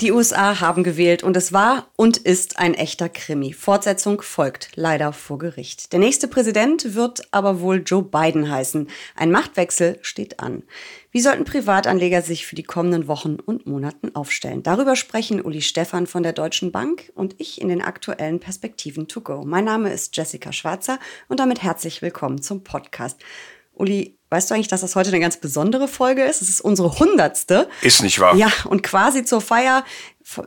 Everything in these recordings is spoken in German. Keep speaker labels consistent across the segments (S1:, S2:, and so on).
S1: Die USA haben gewählt und es war und ist ein echter Krimi. Fortsetzung folgt leider vor Gericht. Der nächste Präsident wird aber wohl Joe Biden heißen. Ein Machtwechsel steht an. Wie sollten Privatanleger sich für die kommenden Wochen und Monaten aufstellen? Darüber sprechen Uli Stephan von der Deutschen Bank und ich in den aktuellen Perspektiven to go. Mein Name ist Jessica Schwarzer und damit herzlich willkommen zum Podcast. Uli, weißt du eigentlich, dass das heute eine ganz besondere Folge ist? Es ist unsere hundertste.
S2: Ist nicht wahr?
S1: Ja, und quasi zur Feier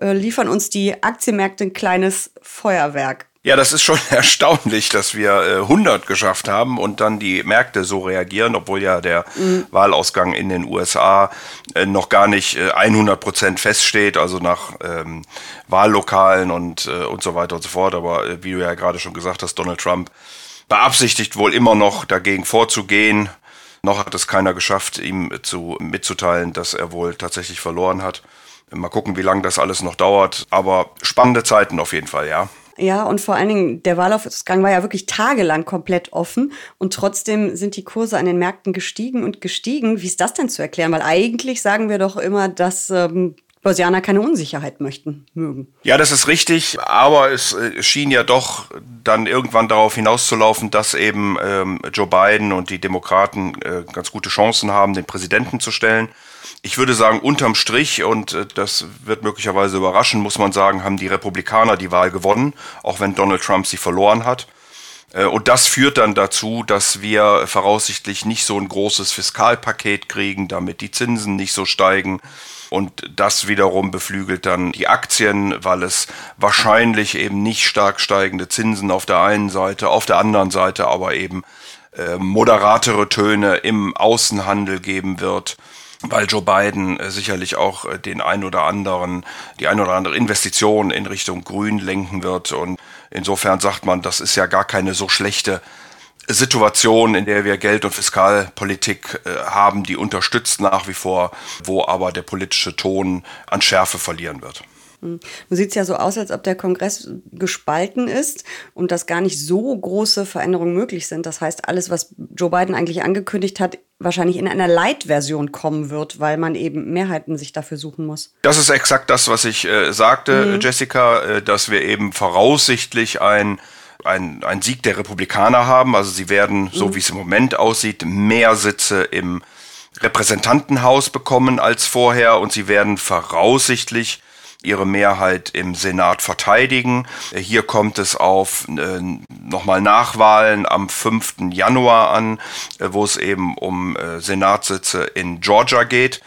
S1: äh, liefern uns die Aktienmärkte ein kleines Feuerwerk.
S2: Ja, das ist schon erstaunlich, dass wir äh, 100 geschafft haben und dann die Märkte so reagieren, obwohl ja der mhm. Wahlausgang in den USA äh, noch gar nicht äh, 100 Prozent feststeht, also nach ähm, Wahllokalen und, äh, und so weiter und so fort. Aber äh, wie du ja gerade schon gesagt hast, Donald Trump beabsichtigt wohl immer noch dagegen vorzugehen. Noch hat es keiner geschafft, ihm zu, mitzuteilen, dass er wohl tatsächlich verloren hat. Mal gucken, wie lange das alles noch dauert. Aber spannende Zeiten auf jeden Fall, ja.
S1: Ja, und vor allen Dingen, der Wahlausgang war ja wirklich tagelang komplett offen und trotzdem sind die Kurse an den Märkten gestiegen und gestiegen. Wie ist das denn zu erklären? Weil eigentlich sagen wir doch immer, dass ähm, Börsianer keine Unsicherheit möchten, mögen.
S2: Ja, das ist richtig, aber es äh, schien ja doch dann irgendwann darauf hinauszulaufen, dass eben ähm, Joe Biden und die Demokraten äh, ganz gute Chancen haben, den Präsidenten zu stellen. Ich würde sagen, unterm Strich, und äh, das wird möglicherweise überraschen, muss man sagen, haben die Republikaner die Wahl gewonnen, auch wenn Donald Trump sie verloren hat. Äh, und das führt dann dazu, dass wir voraussichtlich nicht so ein großes Fiskalpaket kriegen, damit die Zinsen nicht so steigen und das wiederum beflügelt dann die Aktien, weil es wahrscheinlich eben nicht stark steigende Zinsen auf der einen Seite, auf der anderen Seite aber eben äh, moderatere Töne im Außenhandel geben wird weil Joe Biden äh, sicherlich auch den ein oder anderen, die ein oder andere Investition in Richtung Grün lenken wird. Und insofern sagt man, das ist ja gar keine so schlechte Situation, in der wir Geld- und Fiskalpolitik äh, haben, die unterstützt nach wie vor, wo aber der politische Ton an Schärfe verlieren wird.
S1: Nun sieht es ja so aus, als ob der Kongress gespalten ist und dass gar nicht so große Veränderungen möglich sind. Das heißt, alles, was Joe Biden eigentlich angekündigt hat, wahrscheinlich in einer Light-Version kommen wird, weil man eben Mehrheiten sich dafür suchen muss.
S2: Das ist exakt das, was ich äh, sagte, mhm. Jessica, äh, dass wir eben voraussichtlich ein ein, ein Sieg der Republikaner haben. Also sie werden, so mhm. wie es im Moment aussieht, mehr Sitze im Repräsentantenhaus bekommen als vorher und sie werden voraussichtlich ihre Mehrheit im Senat verteidigen. Hier kommt es auf äh, nochmal Nachwahlen am 5. Januar an, äh, wo es eben um äh, Senatssitze in Georgia geht.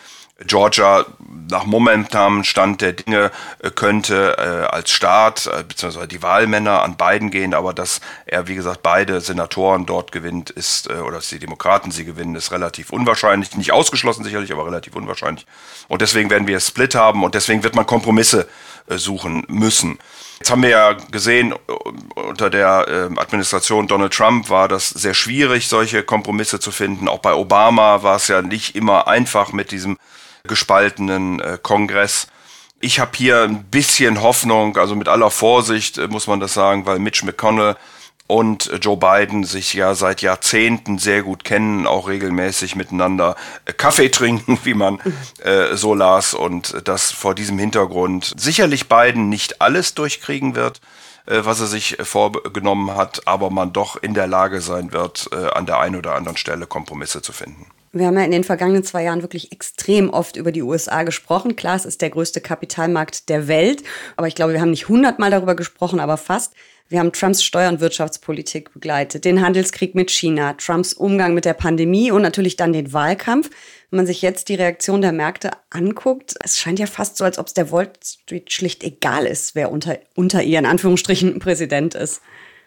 S2: Georgia nach momentanem Stand der Dinge äh, könnte äh, als Staat äh, beziehungsweise die Wahlmänner an beiden gehen, aber dass er wie gesagt beide Senatoren dort gewinnt, ist äh, oder dass die Demokraten sie gewinnen, ist relativ unwahrscheinlich, nicht ausgeschlossen sicherlich, aber relativ unwahrscheinlich. Und deswegen werden wir Split haben und deswegen wird man Kompromisse äh, suchen müssen. Jetzt haben wir ja gesehen, äh, unter der äh, Administration Donald Trump war das sehr schwierig, solche Kompromisse zu finden. Auch bei Obama war es ja nicht immer einfach mit diesem gespaltenen äh, Kongress. Ich habe hier ein bisschen Hoffnung, also mit aller Vorsicht äh, muss man das sagen, weil Mitch McConnell und äh, Joe Biden sich ja seit Jahrzehnten sehr gut kennen, auch regelmäßig miteinander Kaffee trinken, wie man äh, so las, und das vor diesem Hintergrund sicherlich Biden nicht alles durchkriegen wird, äh, was er sich vorgenommen hat, aber man doch in der Lage sein wird, äh, an der einen oder anderen Stelle Kompromisse zu finden.
S1: Wir haben ja in den vergangenen zwei Jahren wirklich extrem oft über die USA gesprochen. Klar, es ist der größte Kapitalmarkt der Welt, aber ich glaube, wir haben nicht hundertmal darüber gesprochen, aber fast. Wir haben Trumps Steuer- und Wirtschaftspolitik begleitet, den Handelskrieg mit China, Trumps Umgang mit der Pandemie und natürlich dann den Wahlkampf. Wenn man sich jetzt die Reaktion der Märkte anguckt, es scheint ja fast so, als ob es der Wall Street schlicht egal ist, wer unter, unter ihr in Anführungsstrichen Präsident ist.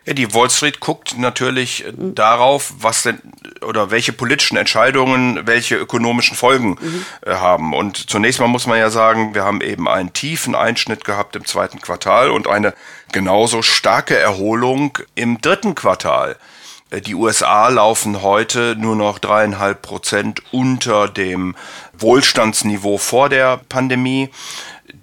S2: Ja, die Wall Street guckt natürlich mhm. darauf, was denn oder welche politischen Entscheidungen welche ökonomischen Folgen mhm. äh, haben. Und zunächst mal muss man ja sagen, wir haben eben einen tiefen Einschnitt gehabt im zweiten Quartal und eine genauso starke Erholung im dritten Quartal. Äh, die USA laufen heute nur noch dreieinhalb Prozent unter dem Wohlstandsniveau vor der Pandemie.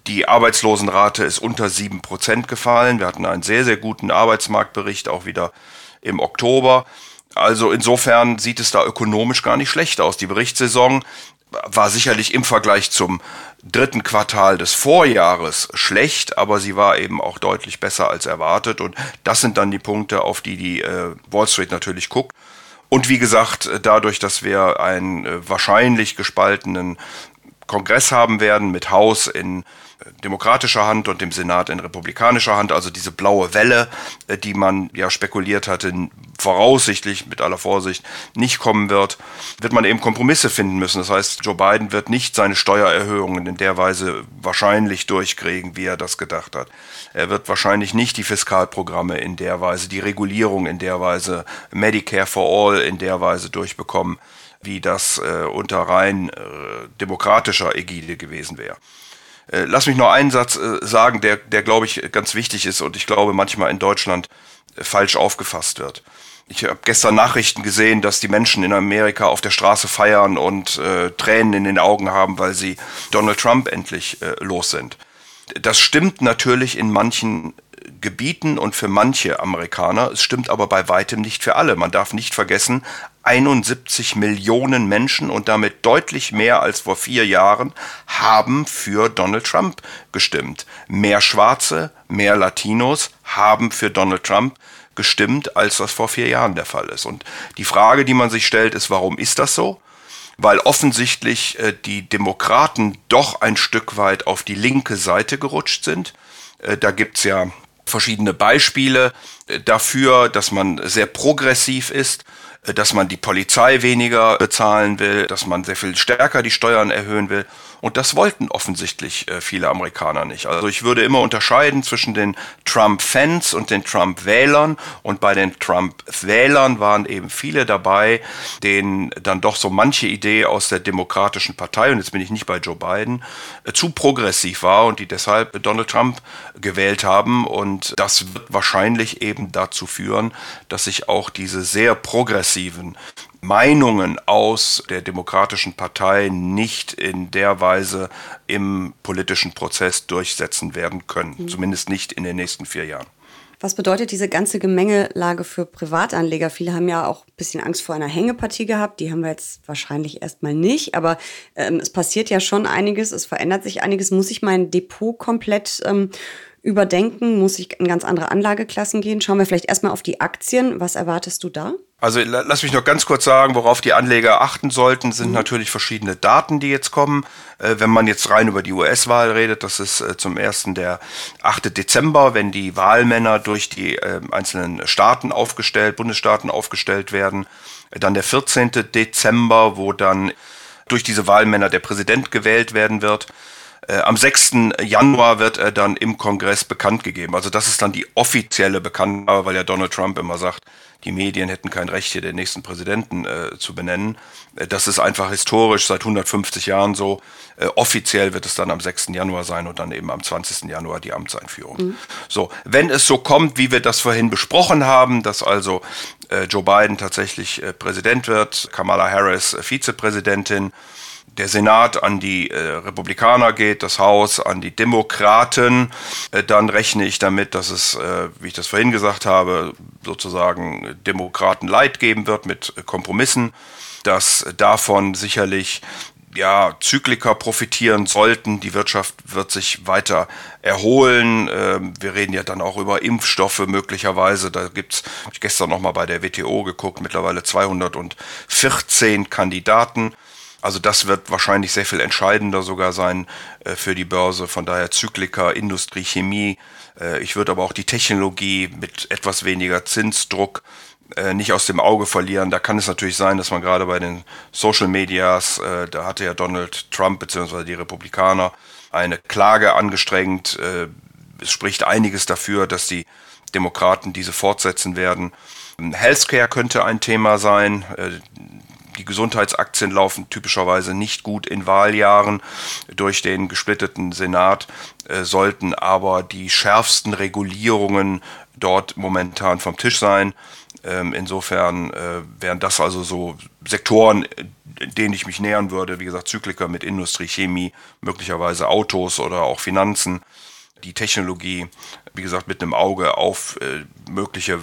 S2: Die Arbeitslosenrate ist unter sieben Prozent gefallen. Wir hatten einen sehr, sehr guten Arbeitsmarktbericht auch wieder im Oktober. Also insofern sieht es da ökonomisch gar nicht schlecht aus. Die Berichtssaison war sicherlich im Vergleich zum dritten Quartal des Vorjahres schlecht, aber sie war eben auch deutlich besser als erwartet. Und das sind dann die Punkte, auf die die äh, Wall Street natürlich guckt. Und wie gesagt, dadurch, dass wir einen äh, wahrscheinlich gespaltenen Kongress haben werden mit Haus in demokratischer Hand und dem Senat in republikanischer Hand, also diese blaue Welle, äh, die man ja spekuliert hatte, voraussichtlich mit aller Vorsicht nicht kommen wird, wird man eben Kompromisse finden müssen. Das heißt, Joe Biden wird nicht seine Steuererhöhungen in der Weise wahrscheinlich durchkriegen, wie er das gedacht hat. Er wird wahrscheinlich nicht die Fiskalprogramme in der Weise, die Regulierung in der Weise, Medicare for All in der Weise durchbekommen, wie das äh, unter rein äh, demokratischer Ägide gewesen wäre. Äh, lass mich noch einen Satz äh, sagen, der, der glaube ich ganz wichtig ist und ich glaube manchmal in Deutschland äh, falsch aufgefasst wird. Ich habe gestern Nachrichten gesehen, dass die Menschen in Amerika auf der Straße feiern und äh, Tränen in den Augen haben, weil sie Donald Trump endlich äh, los sind. Das stimmt natürlich in manchen Gebieten und für manche Amerikaner. Es stimmt aber bei weitem nicht für alle. Man darf nicht vergessen, 71 Millionen Menschen und damit deutlich mehr als vor vier Jahren haben für Donald Trump gestimmt. Mehr Schwarze, mehr Latinos haben für Donald Trump gestimmt, als das vor vier Jahren der Fall ist. Und die Frage, die man sich stellt, ist, warum ist das so? Weil offensichtlich äh, die Demokraten doch ein Stück weit auf die linke Seite gerutscht sind. Äh, da gibt's ja verschiedene Beispiele äh, dafür, dass man sehr progressiv ist dass man die Polizei weniger bezahlen will, dass man sehr viel stärker die Steuern erhöhen will. Und das wollten offensichtlich äh, viele Amerikaner nicht. Also ich würde immer unterscheiden zwischen den Trump-Fans und den Trump-Wählern. Und bei den Trump-Wählern waren eben viele dabei, denen dann doch so manche Idee aus der Demokratischen Partei, und jetzt bin ich nicht bei Joe Biden, äh, zu progressiv war und die deshalb Donald Trump gewählt haben. Und das wird wahrscheinlich eben dazu führen, dass sich auch diese sehr progressiven Meinungen aus der Demokratischen Partei nicht in der Weise im politischen Prozess durchsetzen werden können. Mhm. Zumindest nicht in den nächsten vier Jahren.
S1: Was bedeutet diese ganze Gemengelage für Privatanleger? Viele haben ja auch ein bisschen Angst vor einer Hängepartie gehabt. Die haben wir jetzt wahrscheinlich erstmal nicht. Aber ähm, es passiert ja schon einiges, es verändert sich einiges. Muss ich mein Depot komplett ähm, überdenken? Muss ich in ganz andere Anlageklassen gehen? Schauen wir vielleicht erstmal auf die Aktien. Was erwartest du da?
S2: Also lass mich noch ganz kurz sagen, worauf die Anleger achten sollten, sind mhm. natürlich verschiedene Daten, die jetzt kommen. Äh, wenn man jetzt rein über die US-Wahl redet, das ist äh, zum ersten der 8. Dezember, wenn die Wahlmänner durch die äh, einzelnen Staaten aufgestellt, Bundesstaaten aufgestellt werden. Dann der 14. Dezember, wo dann durch diese Wahlmänner der Präsident gewählt werden wird. Äh, am 6. Januar wird er dann im Kongress bekannt gegeben. Also das ist dann die offizielle Bekanntgabe, weil ja Donald Trump immer sagt, die Medien hätten kein Recht, hier den nächsten Präsidenten äh, zu benennen. Äh, das ist einfach historisch seit 150 Jahren so. Äh, offiziell wird es dann am 6. Januar sein und dann eben am 20. Januar die Amtseinführung. Mhm. So, wenn es so kommt, wie wir das vorhin besprochen haben, dass also äh, Joe Biden tatsächlich äh, Präsident wird, Kamala Harris äh, Vizepräsidentin, der Senat an die äh, Republikaner geht, das Haus an die Demokraten, äh, dann rechne ich damit, dass es, äh, wie ich das vorhin gesagt habe, sozusagen Demokraten Leid geben wird mit Kompromissen, dass davon sicherlich ja, Zykliker profitieren sollten. Die Wirtschaft wird sich weiter erholen. Ähm, wir reden ja dann auch über Impfstoffe möglicherweise. Da gibt's, hab ich gestern nochmal bei der WTO geguckt, mittlerweile 214 Kandidaten. Also das wird wahrscheinlich sehr viel entscheidender sogar sein äh, für die Börse. Von daher Zyklika, Industrie, Chemie. Äh, ich würde aber auch die Technologie mit etwas weniger Zinsdruck äh, nicht aus dem Auge verlieren. Da kann es natürlich sein, dass man gerade bei den Social Medias, äh, da hatte ja Donald Trump bzw. die Republikaner eine Klage angestrengt. Äh, es spricht einiges dafür, dass die Demokraten diese fortsetzen werden. Healthcare könnte ein Thema sein. Die Gesundheitsaktien laufen typischerweise nicht gut in Wahljahren durch den gesplitteten Senat, äh, sollten aber die schärfsten Regulierungen dort momentan vom Tisch sein. Ähm, insofern äh, wären das also so Sektoren, denen ich mich nähern würde. Wie gesagt, Zykliker mit Industrie, Chemie, möglicherweise Autos oder auch Finanzen. Die Technologie, wie gesagt, mit einem Auge auf äh, mögliche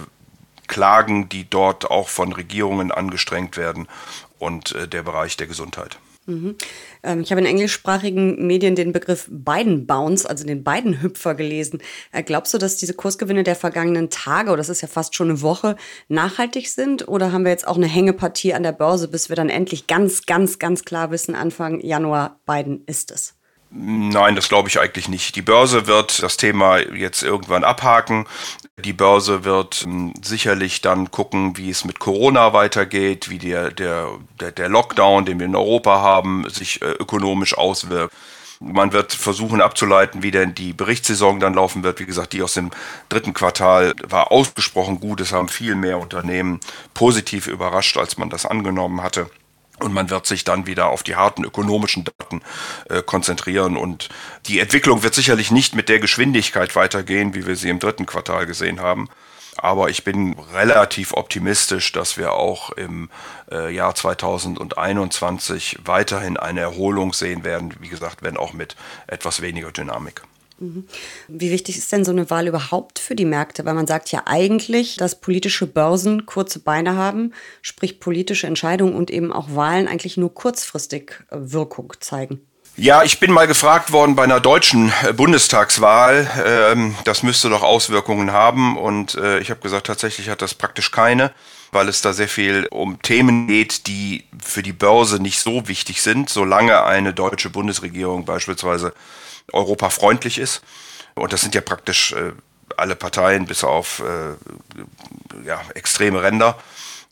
S2: Klagen, die dort auch von Regierungen angestrengt werden und äh, der Bereich der Gesundheit.
S1: Mhm. Ähm, ich habe in englischsprachigen Medien den Begriff Biden-Bounce, also den Biden-Hüpfer gelesen. Äh, glaubst du, dass diese Kursgewinne der vergangenen Tage, oder das ist ja fast schon eine Woche, nachhaltig sind? Oder haben wir jetzt auch eine Hängepartie an der Börse, bis wir dann endlich ganz, ganz, ganz klar wissen, Anfang Januar, Biden ist es?
S2: Nein, das glaube ich eigentlich nicht. Die Börse wird das Thema jetzt irgendwann abhaken. Die Börse wird ähm, sicherlich dann gucken, wie es mit Corona weitergeht, wie der, der, der, der Lockdown, den wir in Europa haben, sich äh, ökonomisch auswirkt. Man wird versuchen abzuleiten, wie denn die Berichtssaison dann laufen wird. Wie gesagt, die aus dem dritten Quartal war ausgesprochen gut. Es haben viel mehr Unternehmen positiv überrascht, als man das angenommen hatte. Und man wird sich dann wieder auf die harten ökonomischen Daten äh, konzentrieren. Und die Entwicklung wird sicherlich nicht mit der Geschwindigkeit weitergehen, wie wir sie im dritten Quartal gesehen haben. Aber ich bin relativ optimistisch, dass wir auch im äh, Jahr 2021 weiterhin eine Erholung sehen werden. Wie gesagt, wenn auch mit etwas weniger Dynamik.
S1: Mhm. Wie wichtig ist denn so eine Wahl überhaupt für die Märkte? Weil man sagt ja eigentlich, dass politische Börsen kurze Beine haben, sprich politische Entscheidungen und eben auch Wahlen eigentlich nur kurzfristig äh, Wirkung zeigen.
S2: Ja, ich bin mal gefragt worden bei einer deutschen äh, Bundestagswahl. Ähm, das müsste doch Auswirkungen haben. Und äh, ich habe gesagt, tatsächlich hat das praktisch keine, weil es da sehr viel um Themen geht, die für die Börse nicht so wichtig sind, solange eine deutsche Bundesregierung beispielsweise europafreundlich ist. Und das sind ja praktisch äh, alle Parteien bis auf äh, ja, extreme Ränder,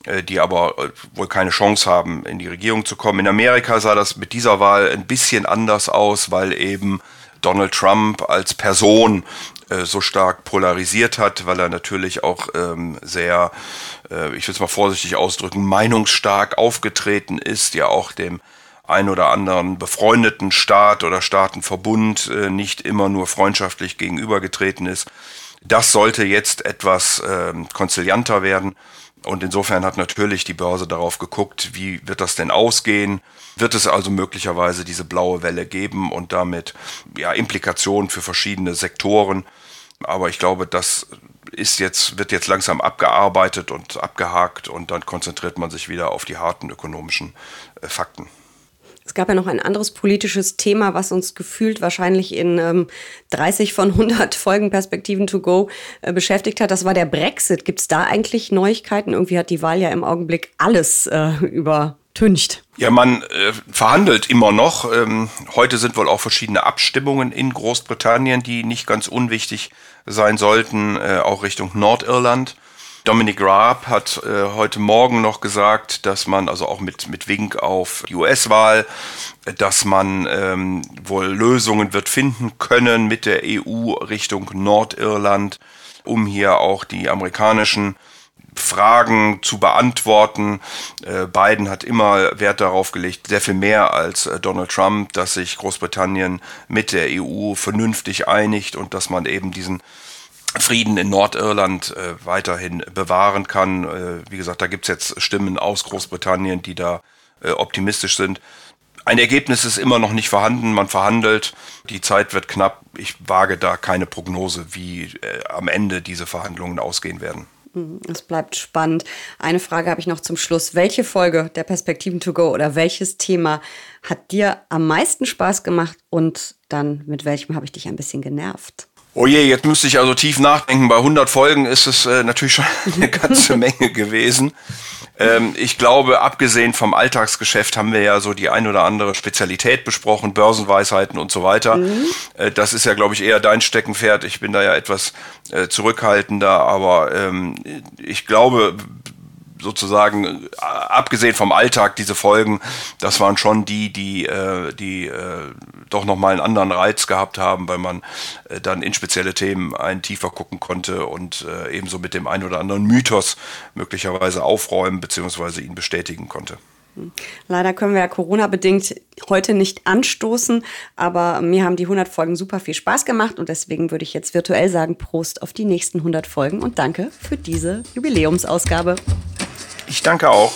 S2: äh, die aber äh, wohl keine Chance haben, in die Regierung zu kommen. In Amerika sah das mit dieser Wahl ein bisschen anders aus, weil eben Donald Trump als Person äh, so stark polarisiert hat, weil er natürlich auch ähm, sehr, äh, ich will es mal vorsichtig ausdrücken, meinungsstark aufgetreten ist, ja auch dem ein oder anderen befreundeten Staat oder Staatenverbund äh, nicht immer nur freundschaftlich gegenübergetreten ist. Das sollte jetzt etwas äh, konzilianter werden. Und insofern hat natürlich die Börse darauf geguckt, wie wird das denn ausgehen? Wird es also möglicherweise diese blaue Welle geben und damit ja, Implikationen für verschiedene Sektoren? Aber ich glaube, das ist jetzt, wird jetzt langsam abgearbeitet und abgehakt und dann konzentriert man sich wieder auf die harten ökonomischen äh, Fakten.
S1: Es gab ja noch ein anderes politisches Thema, was uns gefühlt wahrscheinlich in ähm, 30 von 100 Folgen Perspektiven to go äh, beschäftigt hat. Das war der Brexit. Gibt es da eigentlich Neuigkeiten? Irgendwie hat die Wahl ja im Augenblick alles äh, übertüncht.
S2: Ja, man äh, verhandelt immer noch. Ähm, heute sind wohl auch verschiedene Abstimmungen in Großbritannien, die nicht ganz unwichtig sein sollten, äh, auch Richtung Nordirland. Dominic Raab hat äh, heute Morgen noch gesagt, dass man, also auch mit, mit Wink auf die US-Wahl, dass man ähm, wohl Lösungen wird finden können mit der EU Richtung Nordirland, um hier auch die amerikanischen Fragen zu beantworten. Äh, Biden hat immer Wert darauf gelegt, sehr viel mehr als äh, Donald Trump, dass sich Großbritannien mit der EU vernünftig einigt und dass man eben diesen Frieden in Nordirland äh, weiterhin bewahren kann. Äh, wie gesagt, da gibt es jetzt Stimmen aus Großbritannien, die da äh, optimistisch sind. Ein Ergebnis ist immer noch nicht vorhanden, man verhandelt, die Zeit wird knapp. Ich wage da keine Prognose, wie äh, am Ende diese Verhandlungen ausgehen werden.
S1: Mhm, es bleibt spannend. Eine Frage habe ich noch zum Schluss. Welche Folge der Perspektiven to go oder welches Thema hat dir am meisten Spaß gemacht und dann mit welchem habe ich dich ein bisschen genervt?
S2: Oh je, jetzt müsste ich also tief nachdenken. Bei 100 Folgen ist es äh, natürlich schon eine ganze Menge gewesen. Ähm, ich glaube, abgesehen vom Alltagsgeschäft haben wir ja so die ein oder andere Spezialität besprochen, Börsenweisheiten und so weiter. Mhm. Äh, das ist ja, glaube ich, eher dein Steckenpferd. Ich bin da ja etwas äh, zurückhaltender, aber ähm, ich glaube, sozusagen, äh, abgesehen vom Alltag, diese Folgen, das waren schon die, die, äh, die äh, doch nochmal einen anderen Reiz gehabt haben, weil man äh, dann in spezielle Themen ein tiefer gucken konnte und äh, ebenso mit dem einen oder anderen Mythos möglicherweise aufräumen bzw. ihn bestätigen konnte.
S1: Leider können wir ja Corona-bedingt heute nicht anstoßen, aber mir haben die 100 Folgen super viel Spaß gemacht und deswegen würde ich jetzt virtuell sagen, Prost auf die nächsten 100 Folgen und danke für diese Jubiläumsausgabe.
S2: Ich danke auch.